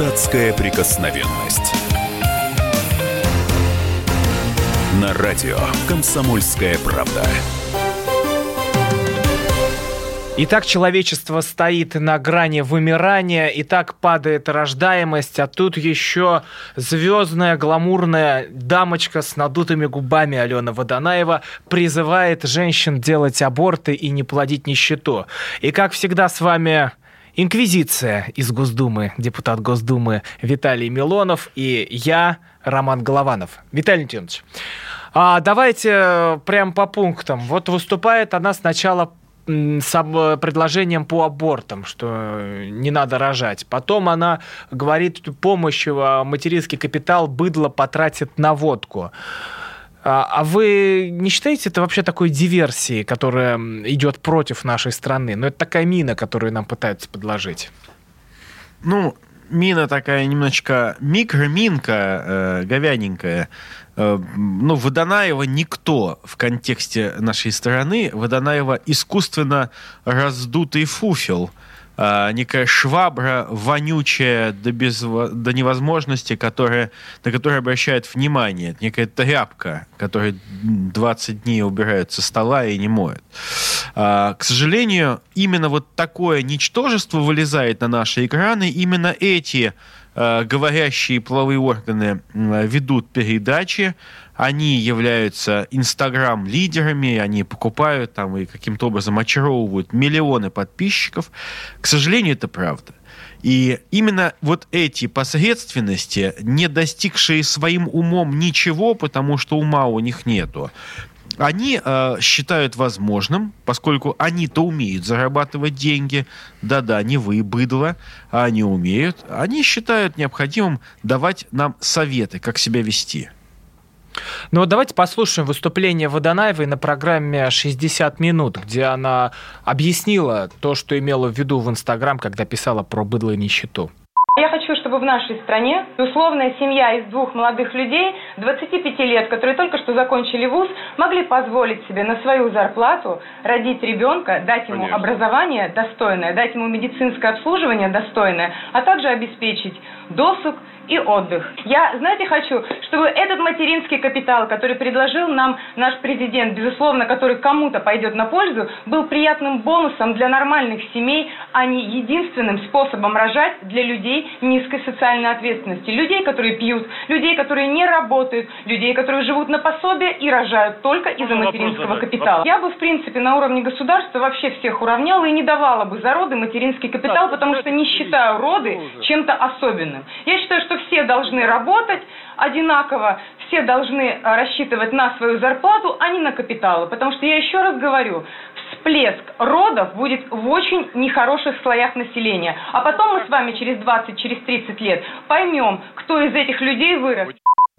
Депутатская прикосновенность. На радио «Комсомольская правда». Итак, человечество стоит на грани вымирания, и так падает рождаемость, а тут еще звездная, гламурная дамочка с надутыми губами Алена Водонаева призывает женщин делать аборты и не плодить нищету. И как всегда с вами Инквизиция из Госдумы, депутат Госдумы Виталий Милонов и я, Роман Голованов. Виталий Леонидович, а давайте прям по пунктам. Вот выступает она сначала с предложением по абортам, что не надо рожать. Потом она говорит, помощь, материнский капитал быдло потратит на водку. А, а вы не считаете это вообще такой диверсией, которая идет против нашей страны? Ну, это такая мина, которую нам пытаются подложить. Ну, мина такая немножечко микроминка, э, говяненькая. Э, ну, Водонаева никто в контексте нашей страны. Водонаева искусственно раздутый фуфел – а, некая швабра вонючая до, без, до невозможности, которая, на которую обращают внимание. некая тряпка, которая 20 дней убирают со стола и не моют. А, к сожалению, именно вот такое ничтожество вылезает на наши экраны. Именно эти говорящие половые органы ведут передачи, они являются инстаграм-лидерами, они покупают там и каким-то образом очаровывают миллионы подписчиков. К сожалению, это правда. И именно вот эти посредственности, не достигшие своим умом ничего, потому что ума у них нету, они э, считают возможным, поскольку они-то умеют зарабатывать деньги, да-да, не вы, быдло, а они умеют, они считают необходимым давать нам советы, как себя вести. Ну вот давайте послушаем выступление Водонаевой на программе «60 минут», где она объяснила то, что имела в виду в Инстаграм, когда писала про быдло и нищету. Я хочу, чтобы в нашей стране условная семья из двух молодых людей, 25 лет, которые только что закончили вуз, могли позволить себе на свою зарплату родить ребенка, дать ему Конечно. образование достойное, дать ему медицинское обслуживание достойное, а также обеспечить досуг и отдых. Я, знаете, хочу, чтобы этот материнский капитал, который предложил нам наш президент, безусловно, который кому-то пойдет на пользу, был приятным бонусом для нормальных семей, а не единственным способом рожать для людей низкой социальной ответственности. Людей, которые пьют, людей, которые не работают, людей, которые живут на пособие и рожают только из-за материнского капитала. Я бы, в принципе, на уровне государства вообще всех уравняла и не давала бы за роды материнский капитал, потому что не считаю роды чем-то особенным. Я считаю, что все должны работать одинаково, все должны э, рассчитывать на свою зарплату, а не на капиталы. Потому что я еще раз говорю, всплеск родов будет в очень нехороших слоях населения. А потом мы с вами через 20, через 30 лет поймем, кто из этих людей вырос.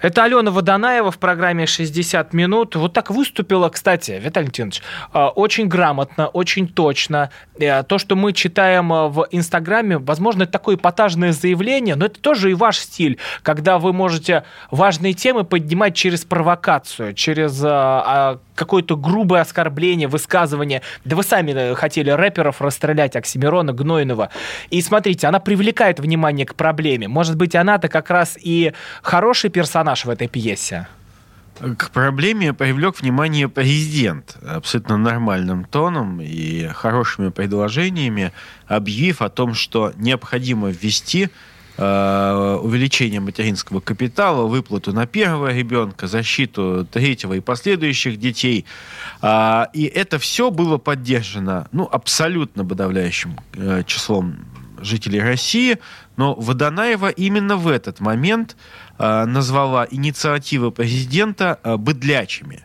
Это Алена Водонаева в программе «60 минут». Вот так выступила, кстати, Виталий Леонидович, а, очень грамотно, очень точно. Э, то, что мы читаем э, в Инстаграме, возможно, это такое эпатажное заявление, но это тоже и ваш стиль, когда вы можете важные темы поднимать через провокацию, через а, какое-то грубое оскорбление, высказывание. Да вы сами хотели рэперов расстрелять, Оксимирона, Гнойного. И смотрите, она привлекает внимание к проблеме. Может быть, она-то как раз и хороший персонаж, персонаж в этой пьесе? К проблеме привлек внимание президент абсолютно нормальным тоном и хорошими предложениями, объявив о том, что необходимо ввести э, увеличение материнского капитала, выплату на первого ребенка, защиту третьего и последующих детей. Э, и это все было поддержано ну, абсолютно подавляющим э, числом жителей России, но Водонаева именно в этот момент назвала инициативы президента э, быдлячими.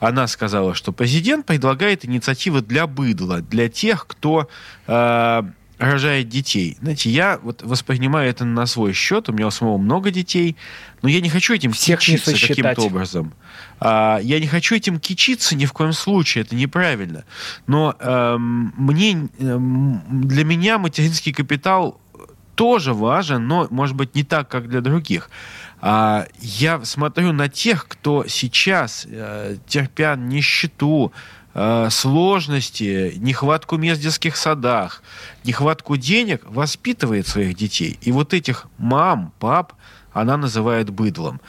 Она сказала, что президент предлагает инициативы для быдла, для тех, кто э, рожает детей. Знаете, я вот воспринимаю это на свой счет. У меня у самого много детей, но я не хочу этим Всех кичиться каким-то образом. А, я не хочу этим кичиться ни в коем случае, это неправильно. Но эм, мне, эм, для меня материнский капитал тоже важен, но, может быть, не так, как для других. А, я смотрю на тех, кто сейчас, э, терпя нищету, э, сложности, нехватку мест в детских садах, нехватку денег воспитывает своих детей. И вот этих мам, пап она называет быдлом.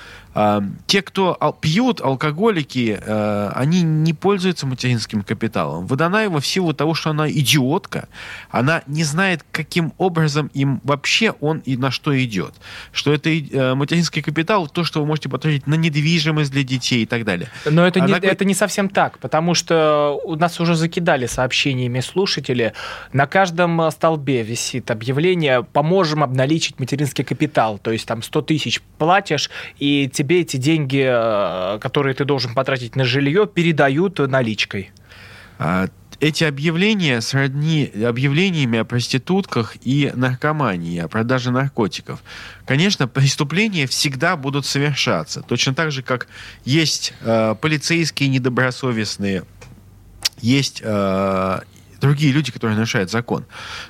Те, кто пьют, алкоголики, э, они не пользуются материнским капиталом. Водонаева в силу того, что она идиотка, она не знает, каким образом им вообще он и на что идет. Что это э, материнский капитал, то, что вы можете потратить на недвижимость для детей и так далее. Но это, не, это не совсем так, потому что у нас уже закидали сообщениями слушатели. На каждом столбе висит объявление «Поможем обналичить материнский капитал». То есть там 100 тысяч платишь, и тебе эти деньги, э, которые ты должен потратить на жилье, передают наличкой. А, эти объявления сродни объявлениями о проститутках и наркомании, о продаже наркотиков. Конечно, преступления всегда будут совершаться. Точно так же, как есть э, полицейские недобросовестные, есть э, другие люди, которые нарушают закон.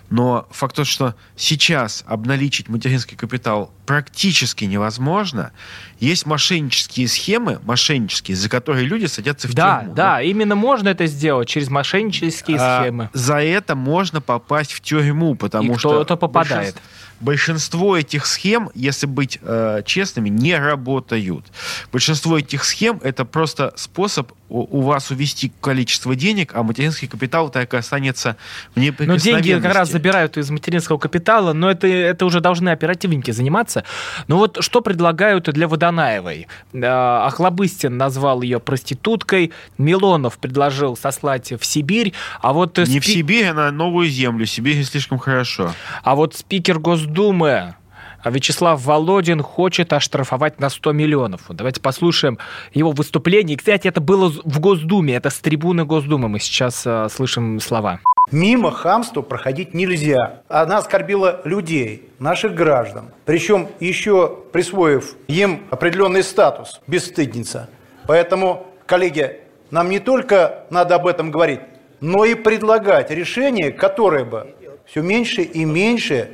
Но факт тот, что сейчас обналичить материнский капитал практически невозможно. Есть мошеннические схемы, мошеннические, за которые люди садятся в да, тюрьму. Да, да, именно можно это сделать через мошеннические а, схемы. За это можно попасть в тюрьму, потому И что... кто-то попадает. Большинство, большинство этих схем, если быть э, честными, не работают. Большинство этих схем это просто способ у, у вас увести количество денег, а материнский капитал так и останется в Но деньги как раз забирают из материнского капитала, но это, это уже должны оперативники заниматься. Но вот что предлагают для Водонаевой? Э, Охлобыстин назвал ее проституткой, Милонов предложил сослать в Сибирь, а вот... Не спи... в Сибирь, а на новую землю. Сибирь слишком хорошо. А вот спикер Госдумы Госдумы Вячеслав Володин хочет оштрафовать на 100 миллионов. Давайте послушаем его выступление. Кстати, это было в Госдуме, это с трибуны Госдумы мы сейчас э, слышим слова. Мимо хамству проходить нельзя. Она оскорбила людей, наших граждан. Причем еще присвоив им определенный статус, бесстыдница. Поэтому, коллеги, нам не только надо об этом говорить, но и предлагать решение, которое бы все меньше и меньше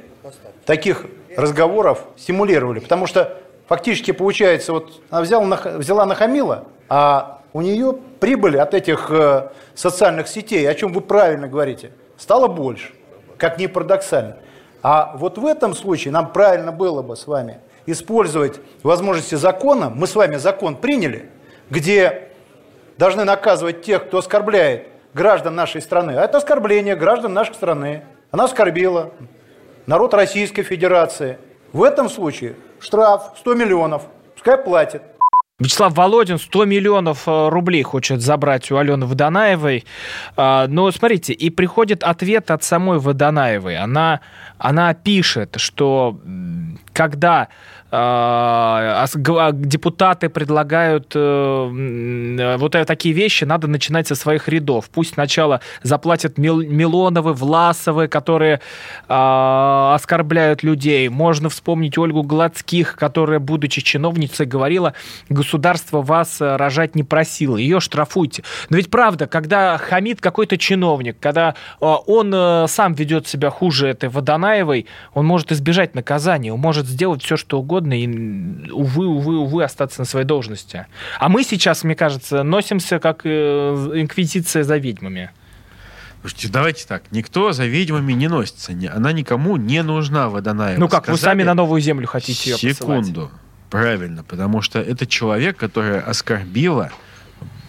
таких разговоров стимулировали. Потому что фактически получается, вот она взяла, взяла нахамила, а у нее прибыль от этих э, социальных сетей, о чем вы правильно говорите, стало больше, как ни парадоксально. А вот в этом случае нам правильно было бы с вами использовать возможности закона. Мы с вами закон приняли, где должны наказывать тех, кто оскорбляет граждан нашей страны. А это оскорбление граждан нашей страны. Она оскорбила народ Российской Федерации. В этом случае штраф 100 миллионов. Пускай платит. Вячеслав Володин 100 миллионов э, рублей хочет забрать у Алены Водонаевой. А, но смотрите, и приходит ответ от самой Водонаевой. Она, она пишет, что когда депутаты предлагают э, вот такие вещи, надо начинать со своих рядов. Пусть сначала заплатят Милоновы, Власовы, которые а, оскорбляют людей. Можно вспомнить Ольгу Гладских, которая, будучи чиновницей, говорила, государство вас рожать не просило, ее штрафуйте. Но ведь правда, когда хамит какой-то чиновник, когда а, он э, сам ведет себя хуже этой Водонаевой, он может избежать наказания, он может сделать все, что угодно, угодно и, увы, увы, увы, остаться на своей должности. А мы сейчас, мне кажется, носимся как э, инквизиция за ведьмами. Слушайте, давайте так, никто за ведьмами не носится. Она никому не нужна, Водонаева. Ну как, Сказали, вы сами на новую землю хотите ее Секунду. Посылать. Правильно, потому что это человек, который оскорбила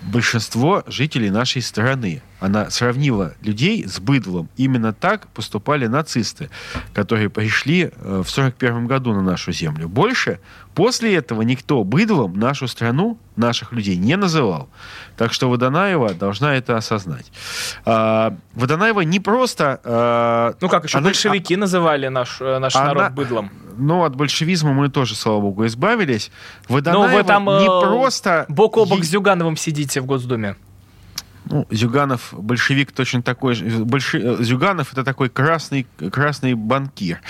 большинство жителей нашей страны. Она сравнила людей с быдлом. Именно так поступали нацисты, которые пришли э, в 1941 году на нашу землю. Больше после этого никто быдлом нашу страну, наших людей не называл. Так что Водонаева должна это осознать. А, Водонаева не просто... А, ну как, еще она, большевики а, называли наш, э, наш она, народ быдлом. Ну, от большевизма мы тоже, слава богу, избавились. Водонаева Но вы там не э, просто... Бок о бок с Зюгановым сидите в Госдуме. Ну, Зюганов большевик точно такой же. Больши... Зюганов это такой красный, красный банкир.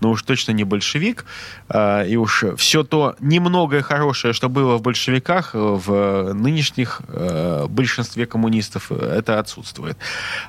Но уж точно не большевик. А, и уж все то немногое хорошее, что было в большевиках, в нынешних а, большинстве коммунистов это отсутствует.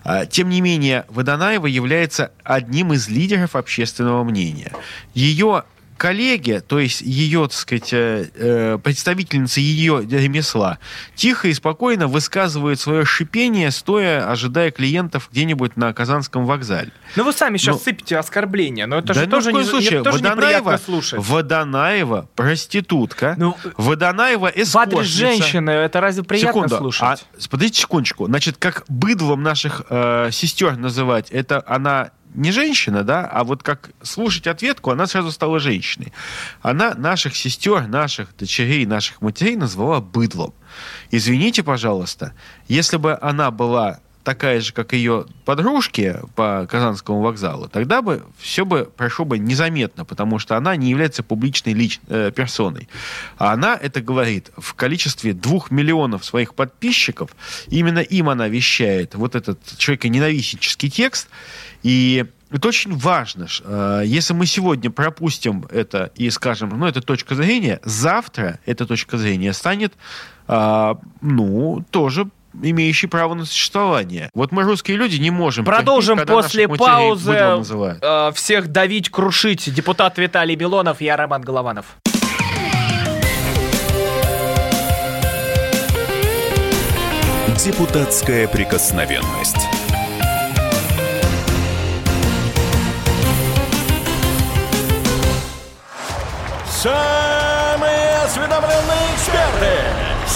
А, тем не менее, Водонаева является одним из лидеров общественного мнения. Ее коллеги, то есть ее, так сказать, э, э, представительницы ее ремесла, тихо и спокойно высказывают свое шипение, стоя, ожидая клиентов где-нибудь на Казанском вокзале. Ну вы сами сейчас Ну, сыпете оскорбления, но это да же ни тоже, не, случае. тоже Водонаева, слушать. Водонаева проститутка. Ну, Водонаева В адрес эскортница. женщины это разве приятно Секунду. слушать? А, подождите секундочку. Значит, как быдлом наших э, сестер называть, это она не женщина, да, а вот как слушать ответку, она сразу стала женщиной. Она наших сестер, наших дочерей, наших матерей назвала быдлом. Извините, пожалуйста, если бы она была такая же, как ее подружки по Казанскому вокзалу, тогда бы все бы прошло бы незаметно, потому что она не является публичной лич- э, персоной. А она это говорит в количестве двух миллионов своих подписчиков. Именно им она вещает вот этот человеконенавистнический текст. И это очень важно. э, Если мы сегодня пропустим это и скажем, ну, это точка зрения, завтра эта точка зрения станет, а, ну, тоже имеющий право на существование. Вот мы, русские люди, не можем... Продолжим терпеть, когда после паузы э, всех давить, крушить. Депутат Виталий Милонов, я Роман Голованов. Депутатская прикосновенность. Самые осведомленные эксперты,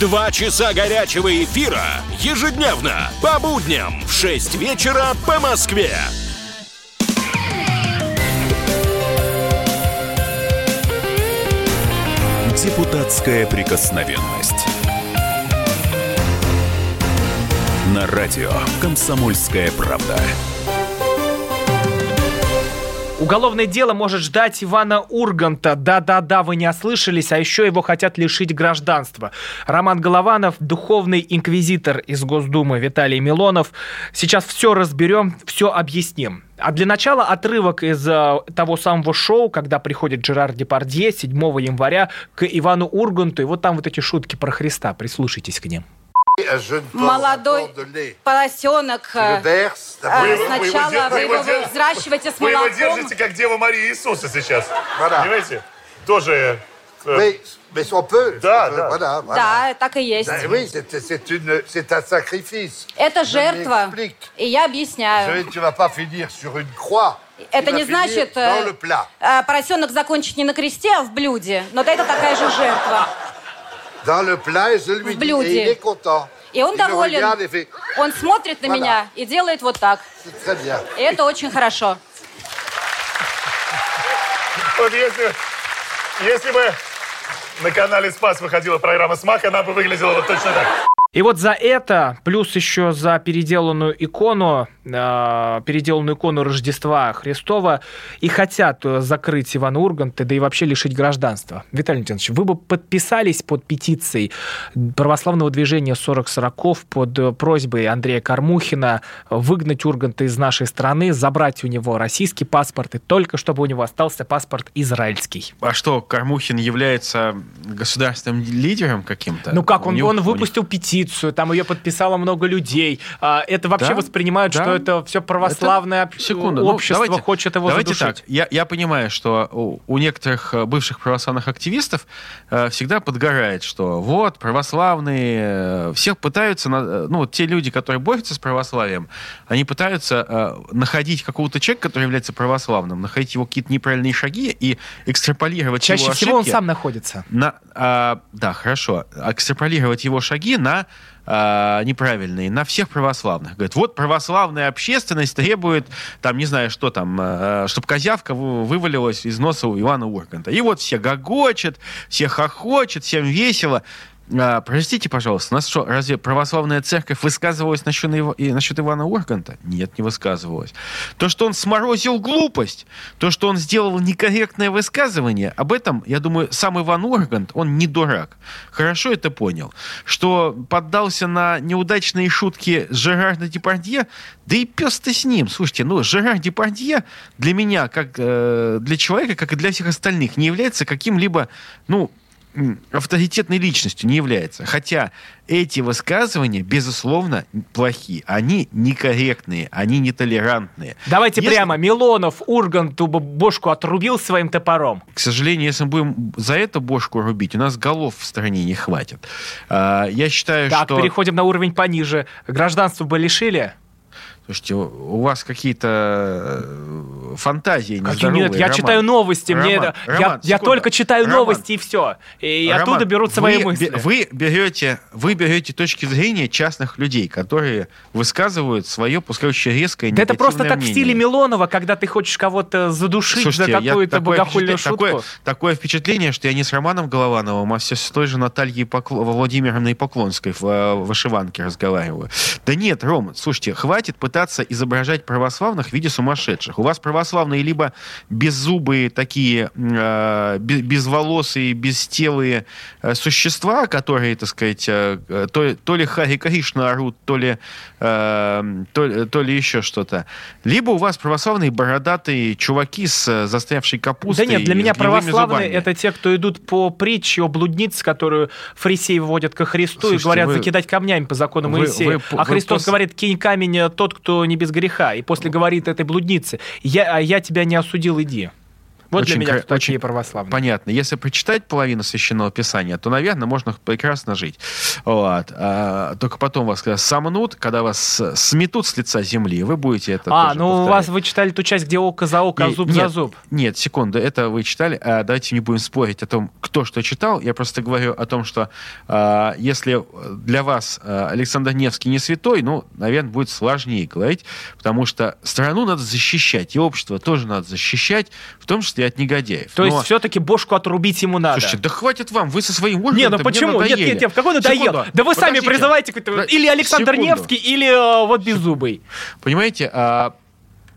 Два часа горячего эфира ежедневно по будням в 6 вечера по Москве. Депутатская прикосновенность. На радио «Комсомольская правда». Уголовное дело может ждать Ивана Урганта. Да-да-да, вы не ослышались, а еще его хотят лишить гражданства. Роман Голованов, духовный инквизитор из Госдумы Виталий Милонов. Сейчас все разберем, все объясним. А для начала отрывок из э, того самого шоу, когда приходит Жерар Депардье 7 января к Ивану Урганту. И вот там вот эти шутки про Христа. Прислушайтесь к ним. Молодой поросенок. э, Сначала вы его взращиваете с Вы его молоком. держите, как Дева Мария Иисуса сейчас. Voilà. Понимаете? Тоже... э, Oui, mais on peut. Да, on peut, да. Voilà, voilà. Да, так и есть. Ben oui, c'est c'est une- c'est un sacrifice. Это Je жертва. m'explique. И я Je- объясняю. tu vas pas finir sur une croix. Это Tu vas не finir значит dans э, plat. э, поросенок закончит не на кресте, а в блюде. Но это такая же жертва. Dans le plat, et je lui В dis, блюде. et il est content. И он доволен. regarde et fait, Он смотрит на меня и делает вот так. И это очень хорошо. Вот если, если бы на канале «Спас» выходила программа «Смак», она бы выглядела вот точно так. И вот за это, плюс еще за переделанную икону, э, переделанную икону Рождества Христова, и хотят э, закрыть Ивана Урганта, да и вообще лишить гражданства. Виталий Леонидович, вы бы подписались под петицией православного движения 40-40 под э, просьбой Андрея Кормухина выгнать Урганта из нашей страны, забрать у него российский паспорт, и только чтобы у него остался паспорт израильский. А что, Кормухин является государственным лидером каким-то? Ну как, он, него- он выпустил петицию, там ее подписало много людей. А, Это вообще Да, воспринимают, да. что это все православное об- Секунду, ну, общество давайте- хочет его давайте задушить. так. Я, я понимаю, что у, у некоторых э, бывших православных активистов э, всегда подгорает, что вот, православные, э, всех пытаются, на- э, ну, те люди, которые борются с православием, они пытаются э, находить какого-то человека, который является православным, находить его какие-то неправильные шаги и экстраполировать Чаще его всего он ошибки сам находится. на, а, да, хорошо, экстраполировать его шаги на а, неправильные, на всех православных. Говорит, вот православная общественность требует, там, не знаю, что там, чтобы козявка вы- вывалилась из носа у Ивана Урганта. И вот все гогочат, все хохочет, всем весело. А, простите, пожалуйста, у нас что, разве православная церковь высказывалась насчет, насчет Ивана Урганта? Нет, не высказывалась. То, что он сморозил глупость, то, что он сделал некорректное высказывание, об этом, я думаю, сам Иван Ургант, он не дурак. Хорошо это понял. Что поддался на неудачные шутки Жерарда Депардье, да и пес ты с ним. Слушайте, ну, Жерар Депардье для меня, как э, для человека, как и для всех остальных, не является каким-либо, ну, авторитетной личностью не является. Хотя эти высказывания, безусловно, плохие. Они некорректные, они нетолерантные. Давайте Если- прямо. Милонов Урганту бошку отрубил своим топором. К сожалению, если мы будем за это бошку рубить, у нас голов в стране не хватит. А, Я считаю, Так, что... переходим на уровень пониже. Гражданство бы лишили? Слушайте, у вас какие-то э, фантазии нездоровые, нет, я Роман. читаю новости. мне Роман, это- я, Роман, я секунду. только читаю Роман, новости и все. И Роман, оттуда берут свои вы, мысли. Вы берете, вы берете точки зрения частных людей, которые высказывают свое, пускай очень резкое, Да это просто негативное как в мнение. стиле Милонова, когда ты хочешь кого-то задушить Слушайте, за я какую-то богохульную шутку. Такое, такое впечатление, что я не с Романом Головановым, а все с той же Натальей Покло- Владимировной Поклонской в э, вышиванке разговариваю. Да нет, Ром, слушайте, хватит пытаться изображать православных в виде сумасшедших. У вас православные либо беззубые такие, э, бе- безволосые, бестелые э, существа, которые, так сказать, э, э, то, то ли Хари Кришна орут, то ли, э, то, то ли еще что-то. Либо у вас православные бородатые чуваки с э, застрявшей капустой. Да нет, для меня православные зубами. это те, кто идут по притче о блуднице, которую фарисеи вводят ко Христу Слушайте, и говорят вы- закидать камнями по закону вы- Моисея. вы- а вы Христос пос- говорит, кинь камень тот, кто не без греха. И после говорит этой блуднице, я, а я тебя не осудил, иди. Вот Очень для меня кто очень православные. Понятно. Если прочитать половину священного писания, то, наверное, можно прекрасно жить. Вот. А, только потом вас когда сомнут, когда вас с- сметут с лица земли, вы будете это А, ну у повторять. вас вы читали ту часть, где око за око, а зуб нет, за зуб. Нет, секунду, это вы читали. А, давайте не будем спорить о том, кто что читал. Я просто говорю о том, что а, если для вас а, Александр Невский не святой, ну, наверное, будет сложнее говорить, потому что страну надо защищать, и общество тоже надо защищать, в том числе и от негодяев. То Но- есть все-таки бошку отрубить ему надо. Слушайте, да хватит вам, вы со своим Не, Ургантом ну почему? Нет, нет, нет, в какой надоел? Секунду, да вы сами призываете какой-то- или Александр секунду. Невский, или э, вот Беззубый. Понимаете, а,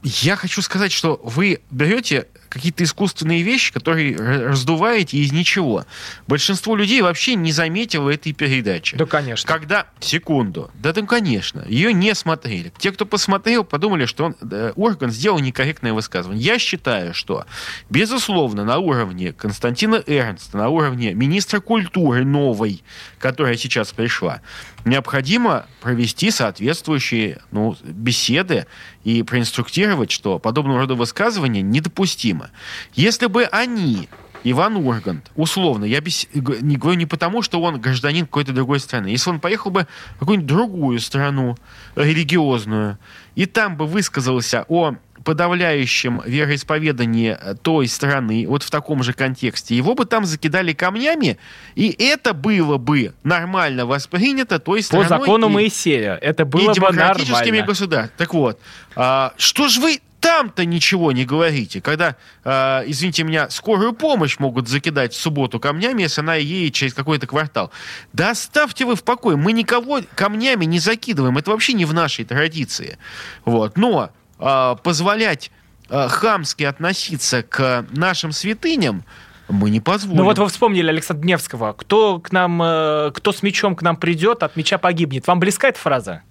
я хочу сказать, что вы берете какие-то искусственные вещи, которые раздуваете из ничего. Большинство людей вообще не заметило этой передачи. Да, конечно. Когда, секунду, да, ну, конечно, ее не смотрели. Те, кто посмотрел, подумали, что он, э, орган сделал некорректное высказывание. Я считаю, что, безусловно, на уровне Константина Эрнста, на уровне министра культуры новой, которая сейчас пришла, необходимо провести соответствующие ну, беседы и проинструктировать, что подобного рода высказывания недопустимо. Если бы они Иван Ургант, условно, я г- не говорю не потому, что он гражданин какой-то другой страны. Если он поехал бы в какую-нибудь другую страну, религиозную, и там бы высказался о подавляющем вероисповедании э, той страны, вот в таком же контексте, его бы там закидали камнями, и это было бы нормально воспринято той По страной. закону и- Моисея. Это было и бы демократическими нормально. государствами. Так вот, а, что ж вы там-то ничего не говорите, когда, а, извините меня, скорую помощь могут закидать в субботу камнями, если она едет через какой-то квартал. Да оставьте вы в покое, мы никого камнями не закидываем, это вообще не в нашей традиции. Вот. Но а, позволять а, хамски относиться к нашим святыням мы не позволим. Ну вот вы вспомнили Александра Невского. Кто к нам, э, кто с мечом к нам придет, от меча погибнет. Вам близка эта фраза?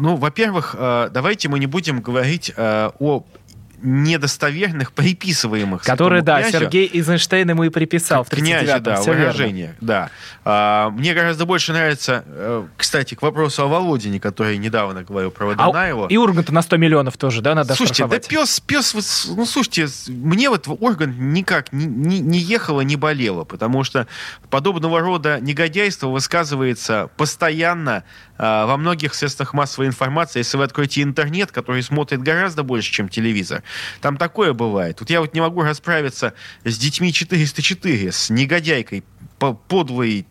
Ну, во-первых, э, давайте мы не будем говорить э, о недостоверных приписываемых святому да, князю Сергей Эйзенштейн ему и приписал в князя, 39-м. да, верно. да. А, мне гораздо больше нравится, э, кстати, к вопросу о Володине, который недавно говорил про А Водонаеву. и Урганта на 100 миллионов тоже, да, надо Слушайте, да пес, пес, вот ну слушайте, мне вот орган никак не, не, не ехало, не болело, потому что подобного рода негодяйство высказывается постоянно а, во многих средствах массовой информации. Если вы откроете интернет, который смотрит гораздо больше, чем телевизор, там такое бывает. Вот я вот не могу расправиться с детьми 404, с негодяйкой, по- подлой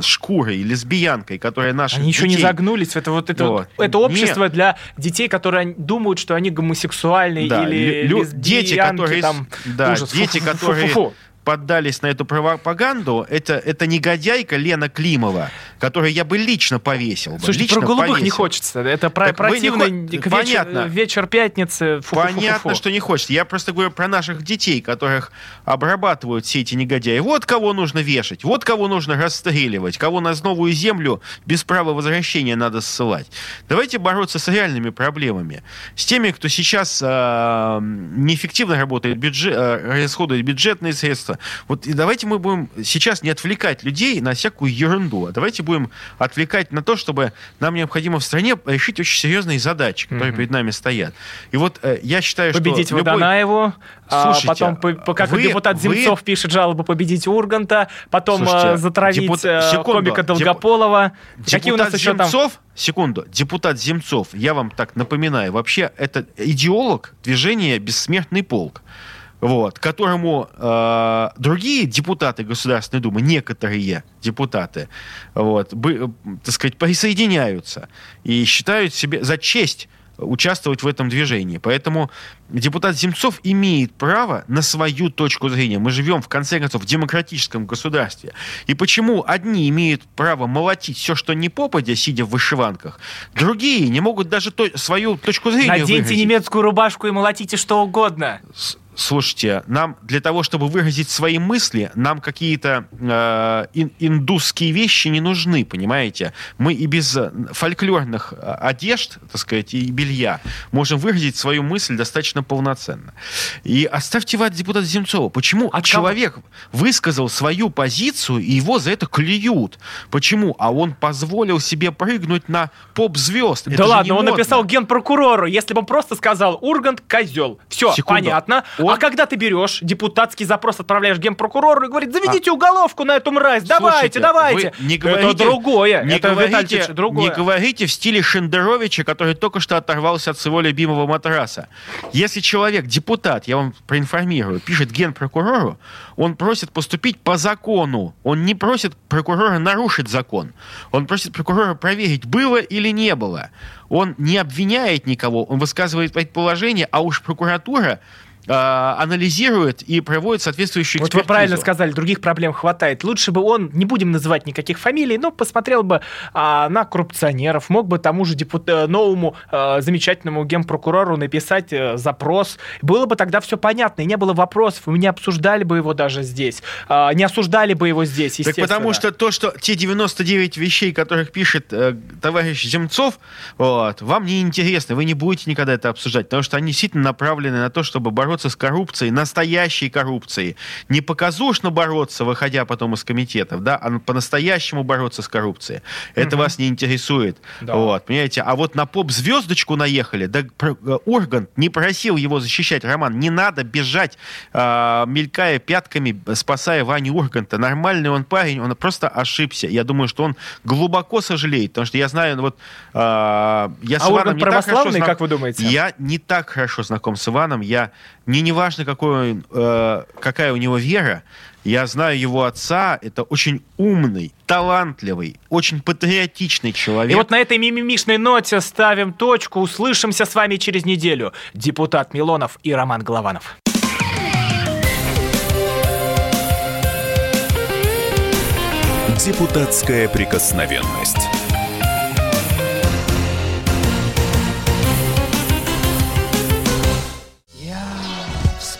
шкурой, лесбиянкой, которая наших Они еще не детей- загнулись. Это вот это, Вот. это Не- общество для детей, которые думают, что они гомосексуальные Да, или лю- лесбиянки, дети, которые, там. да, Ужас. дети, Фу-фу-фу-фу-фу. которые поддались на эту пропаганду, это, это негодяйка Лена Климова, которую я бы лично повесил. бы, Слушайте, лично про голубых не повесил. хочется. Это про, Так не противно хо- к вечер, Понятно. вечер пятницы. Фу-фу-фу-фу. Понятно, что не хочется. Я просто говорю про наших детей, которых обрабатывают все эти негодяи. Вот кого нужно вешать, вот кого нужно расстреливать, кого на новую землю без права возвращения надо ссылать. Давайте бороться с реальными проблемами. С теми, кто сейчас э, неэффективно работает, бюджет, э, расходует бюджетные средства. Вот и давайте мы будем сейчас не отвлекать людей на всякую ерунду, а давайте будем отвлекать на то, чтобы нам необходимо в стране решить очень серьезные задачи, которые Мгм. перед нами стоят. И вот э, я считаю, победить что любой- Водонаеву, а Слушайте, потом, по- по- как вы- депутат вы- Земцов пишет жалобу победить Урганта, потом Слушайте, э, затравить депут- э, секунду, комика деп- Долгополова. Какие у нас еще там... Земцов, секунду, депутат Земцов, я вам так напоминаю, вообще это идеолог движения «Бессмертный полк», вот, которому э, другие депутаты Государственной Думы, некоторые депутаты, вот, бы, э, так сказать, присоединяются и считают себе за честь участвовать в этом движении. Поэтому депутат Земцов имеет право на свою точку зрения. Мы живем, в конце концов, в демократическом государстве. И почему одни имеют право молотить все, что не попадя, сидя в вышиванках, другие не могут даже то- свою точку зрения Наденьте выразить? немецкую рубашку и молотите что угодно. Слушайте, нам для того, чтобы выразить свои мысли, нам какие-то э, ин- индусские вещи не нужны, понимаете? Мы и без э, фольклорных э, одежд, так сказать, и белья можем выразить свою мысль достаточно полноценно. И оставьте от депутата Земцова. Почему человек высказал свою позицию, и его за это клюют? Почему? А он позволил себе прыгнуть на поп-звезд. Это да же ладно, он модно. написал генпрокурору, если бы он просто сказал Ургант козел. Все, Секунду. понятно. А когда ты берешь депутатский запрос, отправляешь генпрокурору и говорит, заведите уголовку на эту мразь, давайте, Слушайте, давайте. вы не это говорите- другое. Не, это, говорите, Витальевич, другое. не говорите в стиле Шендеровича, который только что оторвался от своего любимого матраса. Если человек, депутат, я вам проинформирую, пишет генпрокурору, он просит поступить по закону. Он не просит прокурора нарушить закон. Он просит прокурора проверить, было или не было. Он не обвиняет никого, он высказывает предположение, а уж прокуратура анализирует и проводит соответствующую Вот вы экспертизу. правильно сказали, других проблем хватает. Лучше бы он, не будем называть никаких фамилий, но посмотрел бы а, на коррупционеров, мог бы тому же депут- э, новому э, замечательному генпрокурору написать э, запрос. Было бы тогда все понятно, и не было вопросов, мы не обсуждали бы его даже здесь, а, не осуждали бы его здесь, Так потому что то, что те 99 вещей, которых пишет э, товарищ Земцов, вот, вам не интересно, вы не будете никогда это обсуждать, потому что они действительно направлены на то, чтобы бороться с коррупцией, настоящей коррупцией. Не показушно бороться, выходя потом из комитетов, да, а по-настоящему бороться с коррупцией. Это Мгм. вас не интересует. Да. Вот, понимаете? А вот на поп-звездочку наехали, да про- э, Ургант не просил его защищать, Роман, не надо бежать, а, мелькая пятками, спасая Ваню Урганта. Нормальный он парень, он просто ошибся. Я думаю, что он глубоко сожалеет, потому что я знаю, ну вот, а, я с А Иваном Ургант не так хорошо православный, знак- как вы думаете? Я не так хорошо знаком с Иваном, я, мне не важно, какой он, э, какая у него вера, я знаю его отца, это очень умный, талантливый, очень патриотичный человек. И вот на этой мимимишной ноте ставим точку. Услышимся с вами через неделю. Депутат Милонов и Роман Голованов. Депутатская прикосновенность.